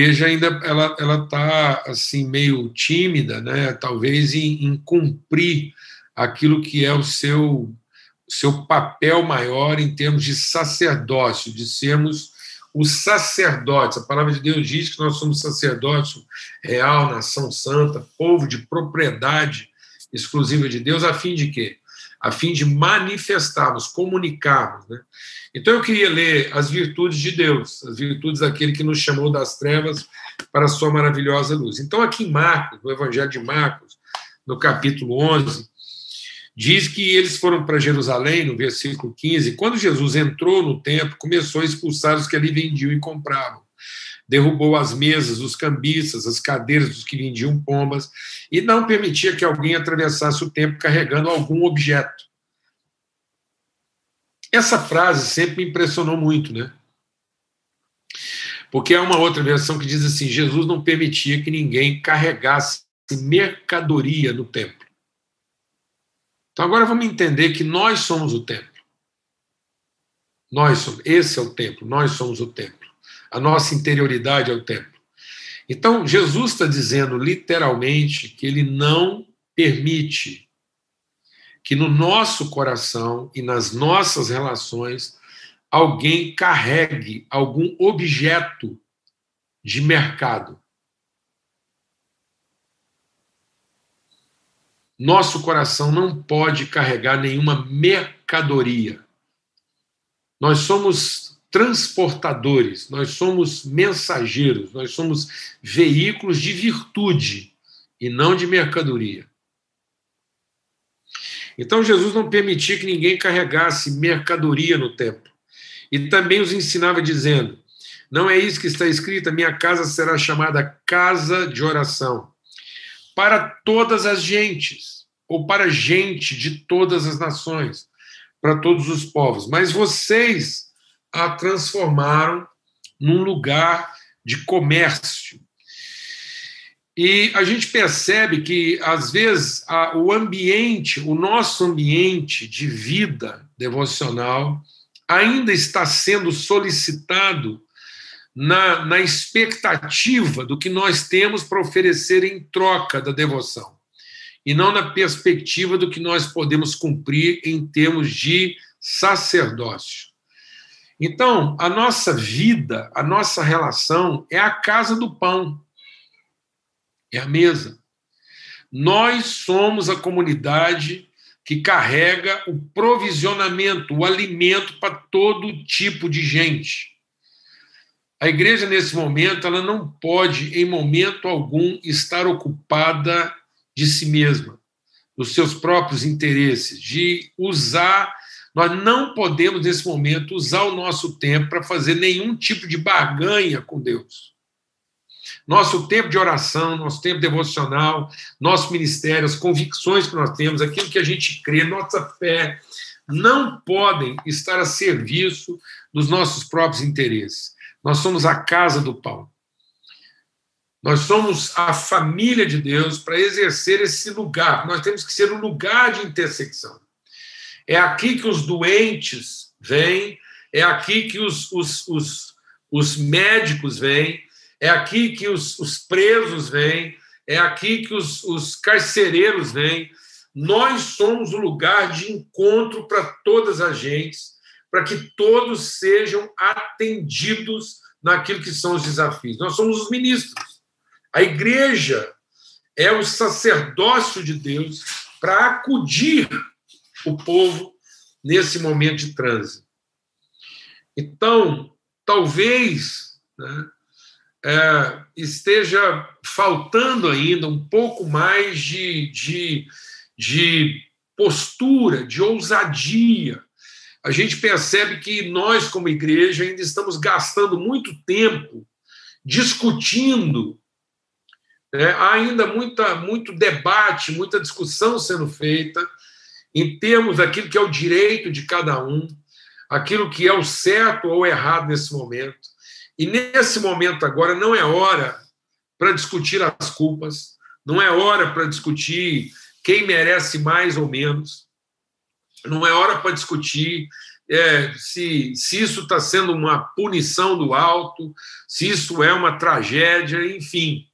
igreja ainda ela ela está assim meio tímida, né? Talvez em, em, cumprir aquilo que é o seu seu papel maior em termos de sacerdócio, de sermos os sacerdotes. A palavra de Deus diz que nós somos sacerdócio real, nação santa, povo de propriedade exclusiva de Deus, a fim de quê? A fim de manifestarmos, comunicarmos. Né? Então eu queria ler as virtudes de Deus, as virtudes daquele que nos chamou das trevas para a sua maravilhosa luz. Então, aqui em Marcos, no Evangelho de Marcos, no capítulo 11, diz que eles foram para Jerusalém, no versículo 15. Quando Jesus entrou no templo, começou a expulsar os que ali vendiam e compravam. Derrubou as mesas, os cambistas, as cadeiras dos que vendiam pombas e não permitia que alguém atravessasse o templo carregando algum objeto. Essa frase sempre me impressionou muito, né? Porque há uma outra versão que diz assim: Jesus não permitia que ninguém carregasse mercadoria no templo. Então agora vamos entender que nós somos o templo. Nós somos, esse é o templo, nós somos o templo. A nossa interioridade é o templo. Então Jesus está dizendo literalmente que ele não permite que no nosso coração e nas nossas relações alguém carregue algum objeto de mercado. Nosso coração não pode carregar nenhuma mercadoria. Nós somos transportadores, nós somos mensageiros, nós somos veículos de virtude e não de mercadoria. Então Jesus não permitia que ninguém carregasse mercadoria no templo. E também os ensinava dizendo: Não é isso que está escrito, a minha casa será chamada casa de oração para todas as gentes, ou para gente de todas as nações, para todos os povos. Mas vocês a transformaram num lugar de comércio. E a gente percebe que, às vezes, a, o ambiente, o nosso ambiente de vida devocional, ainda está sendo solicitado na, na expectativa do que nós temos para oferecer em troca da devoção, e não na perspectiva do que nós podemos cumprir em termos de sacerdócio. Então, a nossa vida, a nossa relação é a casa do pão, é a mesa. Nós somos a comunidade que carrega o provisionamento, o alimento para todo tipo de gente. A igreja, nesse momento, ela não pode, em momento algum, estar ocupada de si mesma, dos seus próprios interesses, de usar. Nós não podemos, nesse momento, usar o nosso tempo para fazer nenhum tipo de barganha com Deus. Nosso tempo de oração, nosso tempo devocional, nosso ministério, as convicções que nós temos, aquilo que a gente crê, nossa fé, não podem estar a serviço dos nossos próprios interesses. Nós somos a casa do pão. Nós somos a família de Deus para exercer esse lugar. Nós temos que ser um lugar de intersecção. É aqui que os doentes vêm, é aqui que os, os, os, os médicos vêm, é aqui que os, os presos vêm, é aqui que os, os carcereiros vêm. Nós somos o lugar de encontro para todas as gentes para que todos sejam atendidos naquilo que são os desafios. Nós somos os ministros. A igreja é o sacerdócio de Deus para acudir o povo nesse momento de transe. Então, talvez né, é, esteja faltando ainda um pouco mais de, de, de postura, de ousadia a gente percebe que nós, como igreja, ainda estamos gastando muito tempo discutindo. Né? Há ainda muita, muito debate, muita discussão sendo feita em termos daquilo que é o direito de cada um, aquilo que é o certo ou errado nesse momento. E nesse momento agora não é hora para discutir as culpas, não é hora para discutir quem merece mais ou menos não é hora para discutir é, se, se isso está sendo uma punição do alto, se isso é uma tragédia, enfim.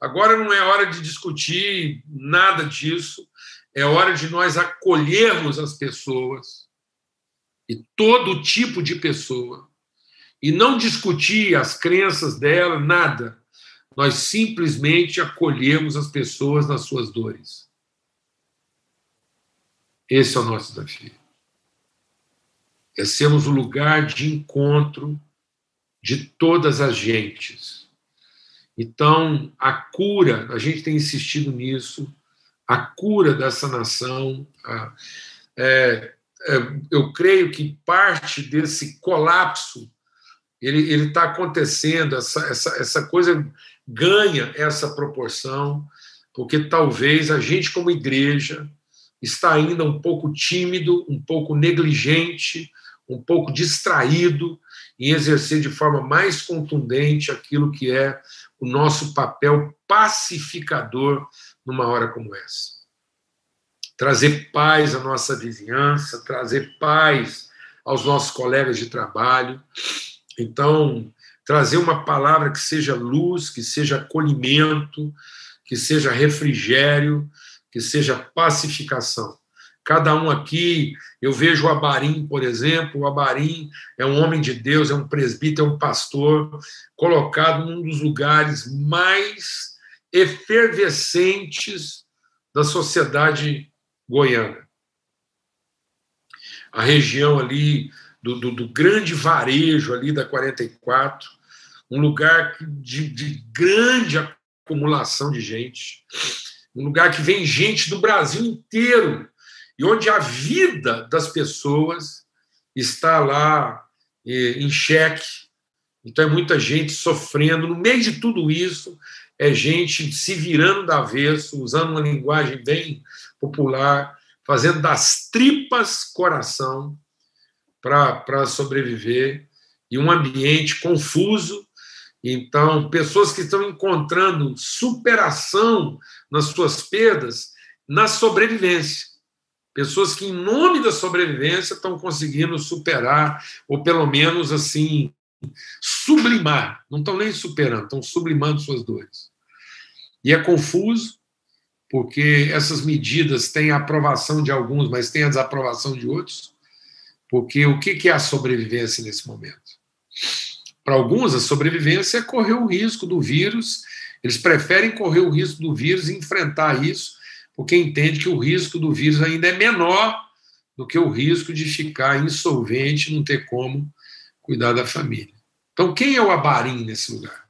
Agora não é hora de discutir nada disso, é hora de nós acolhermos as pessoas, e todo tipo de pessoa, e não discutir as crenças dela, nada. Nós simplesmente acolhemos as pessoas nas suas dores. Esse é o nosso desafio. É sermos o lugar de encontro de todas as gentes. Então, a cura, a gente tem insistido nisso, a cura dessa nação, a, é, é, eu creio que parte desse colapso ele está acontecendo, essa, essa, essa coisa ganha essa proporção, porque talvez a gente, como igreja, está ainda um pouco tímido, um pouco negligente, um pouco distraído em exercer de forma mais contundente aquilo que é o nosso papel pacificador numa hora como essa. Trazer paz à nossa vizinhança, trazer paz aos nossos colegas de trabalho. Então, trazer uma palavra que seja luz, que seja acolhimento, que seja refrigério, que seja pacificação. Cada um aqui, eu vejo o Abarim, por exemplo, o Abarim é um homem de Deus, é um presbítero, é um pastor, colocado num dos lugares mais efervescentes da sociedade goiana. A região ali do, do, do grande varejo ali da 44, um lugar de, de grande acumulação de gente, um lugar que vem gente do Brasil inteiro e onde a vida das pessoas está lá eh, em xeque. Então é muita gente sofrendo. No meio de tudo isso, é gente se virando da avesso, usando uma linguagem bem popular, fazendo das tripas coração para sobreviver, e um ambiente confuso. Então, pessoas que estão encontrando superação nas suas perdas na sobrevivência. Pessoas que, em nome da sobrevivência, estão conseguindo superar, ou pelo menos assim, sublimar. Não estão nem superando, estão sublimando suas dores. E é confuso, porque essas medidas têm a aprovação de alguns, mas têm a desaprovação de outros. Porque o que é a sobrevivência nesse momento? Para alguns, a sobrevivência é correr o risco do vírus, eles preferem correr o risco do vírus e enfrentar isso, porque entende que o risco do vírus ainda é menor do que o risco de ficar insolvente não ter como cuidar da família. Então, quem é o Abarim nesse lugar?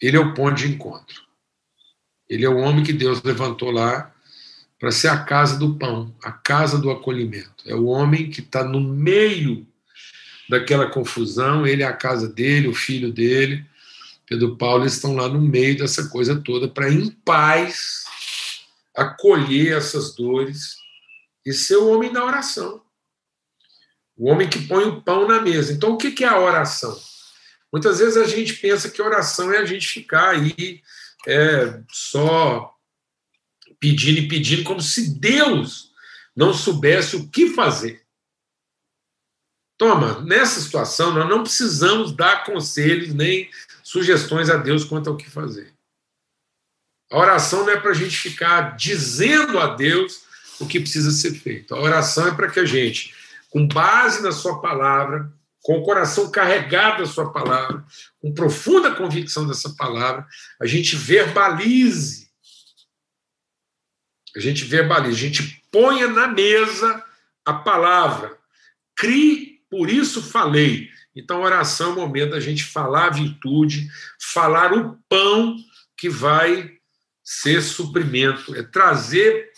Ele é o ponto de encontro. Ele é o homem que Deus levantou lá para ser a casa do pão, a casa do acolhimento. É o homem que está no meio daquela confusão, ele é a casa dele, o filho dele, Pedro Paulo, estão lá no meio dessa coisa toda para, em paz, acolher essas dores e ser o homem da oração. O homem que põe o pão na mesa. Então, o que é a oração? Muitas vezes a gente pensa que oração é a gente ficar aí é, só pedindo e pedindo, como se Deus não soubesse o que fazer. Toma, nessa situação, nós não precisamos dar conselhos nem sugestões a Deus quanto ao que fazer. A oração não é para a gente ficar dizendo a Deus o que precisa ser feito. A oração é para que a gente, com base na Sua palavra, com o coração carregado da Sua palavra, com profunda convicção dessa palavra, a gente verbalize a gente verbaliza, a gente ponha na mesa a palavra. Crie, por isso falei. Então, oração é o momento da gente falar a virtude, falar o pão que vai ser suprimento, é trazer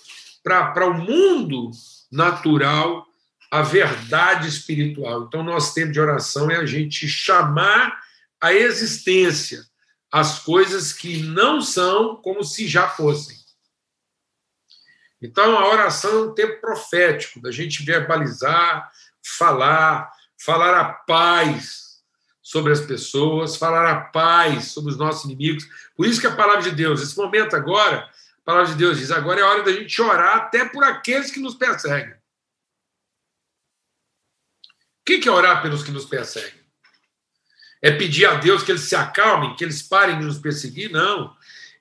para o mundo natural a verdade espiritual. Então, nosso tempo de oração é a gente chamar a existência as coisas que não são como se já fossem. Então, a oração é um tempo profético, da gente verbalizar, falar, falar a paz sobre as pessoas, falar a paz sobre os nossos inimigos. Por isso que a palavra de Deus, esse momento agora, a palavra de Deus diz: agora é hora da gente orar até por aqueles que nos perseguem. Que é orar pelos que nos perseguem? É pedir a Deus que eles se acalmem, que eles parem de nos perseguir? Não.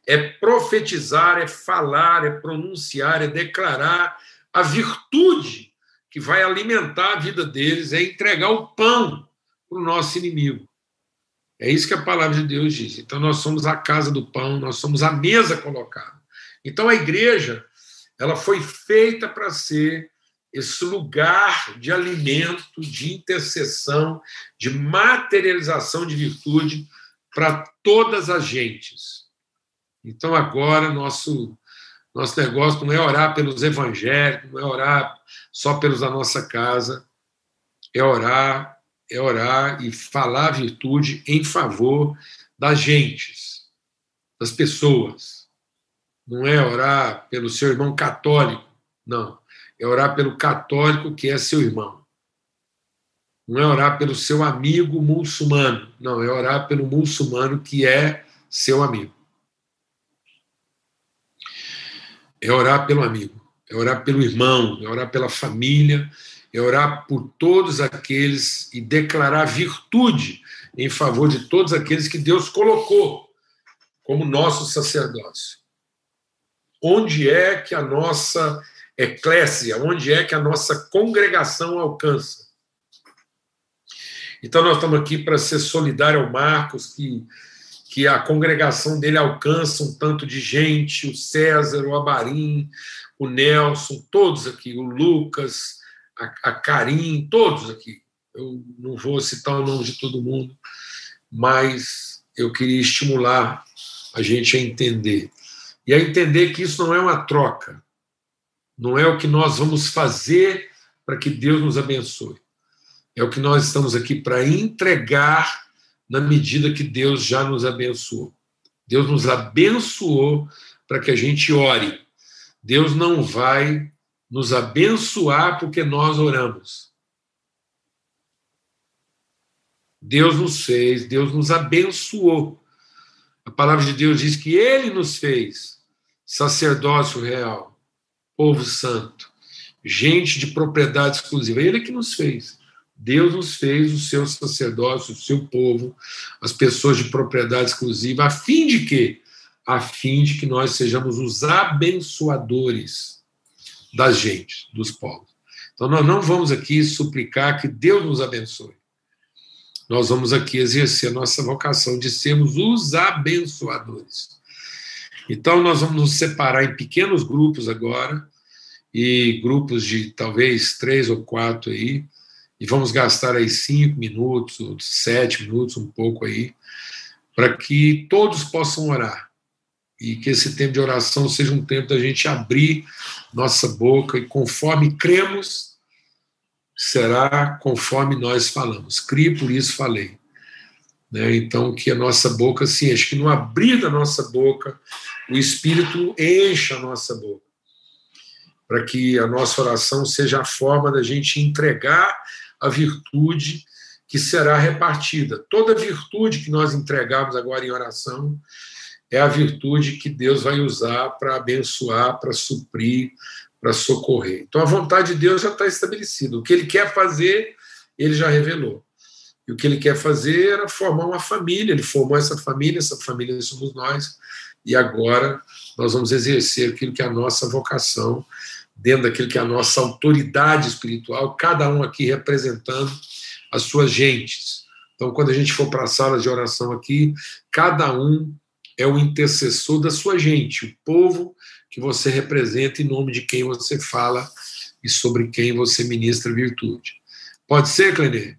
É profetizar, é falar, é pronunciar, é declarar a virtude que vai alimentar a vida deles, é entregar o pão para o nosso inimigo. É isso que a palavra de Deus diz. Então, nós somos a casa do pão, nós somos a mesa colocada. Então, a igreja, ela foi feita para ser esse lugar de alimento, de intercessão, de materialização de virtude para todas as gentes. Então, agora, nosso, nosso negócio não é orar pelos evangélicos, não é orar só pelos da nossa casa, é orar, é orar e falar virtude em favor das gentes, das pessoas. Não é orar pelo seu irmão católico, não é orar pelo católico que é seu irmão. Não é orar pelo seu amigo muçulmano. Não, é orar pelo muçulmano que é seu amigo. É orar pelo amigo, é orar pelo irmão, é orar pela família, é orar por todos aqueles e declarar virtude em favor de todos aqueles que Deus colocou como nosso sacerdócio. Onde é que a nossa eclésia, onde é que a nossa congregação alcança. Então, nós estamos aqui para ser solidário ao Marcos, que, que a congregação dele alcança um tanto de gente, o César, o Abarim, o Nelson, todos aqui, o Lucas, a, a Karim, todos aqui. Eu não vou citar o nome de todo mundo, mas eu queria estimular a gente a entender. E a entender que isso não é uma troca, não é o que nós vamos fazer para que Deus nos abençoe. É o que nós estamos aqui para entregar na medida que Deus já nos abençoou. Deus nos abençoou para que a gente ore. Deus não vai nos abençoar porque nós oramos. Deus nos fez, Deus nos abençoou. A palavra de Deus diz que Ele nos fez sacerdócio real povo santo, gente de propriedade exclusiva. Ele que nos fez. Deus nos fez o seu sacerdócio, o seu povo, as pessoas de propriedade exclusiva, a fim de quê? A fim de que nós sejamos os abençoadores das gente, dos povos. Então, nós não vamos aqui suplicar que Deus nos abençoe. Nós vamos aqui exercer a nossa vocação de sermos os abençoadores. Então, nós vamos nos separar em pequenos grupos agora, e grupos de talvez três ou quatro aí, e vamos gastar aí cinco minutos, sete minutos, um pouco aí, para que todos possam orar. E que esse tempo de oração seja um tempo da gente abrir nossa boca e conforme cremos, será conforme nós falamos. Crie, por isso falei. Né? Então, que a nossa boca se enche, que no abrir da nossa boca, o Espírito encha a nossa boca, para que a nossa oração seja a forma da gente entregar a virtude que será repartida. Toda virtude que nós entregamos agora em oração é a virtude que Deus vai usar para abençoar, para suprir, para socorrer. Então a vontade de Deus já está estabelecida. O que ele quer fazer, ele já revelou. E o que ele quer fazer era formar uma família. Ele formou essa família, essa família somos nós. E agora nós vamos exercer aquilo que é a nossa vocação, dentro daquilo que é a nossa autoridade espiritual, cada um aqui representando as suas gentes. Então, quando a gente for para a sala de oração aqui, cada um é o intercessor da sua gente, o povo que você representa em nome de quem você fala e sobre quem você ministra virtude. Pode ser, Clenê?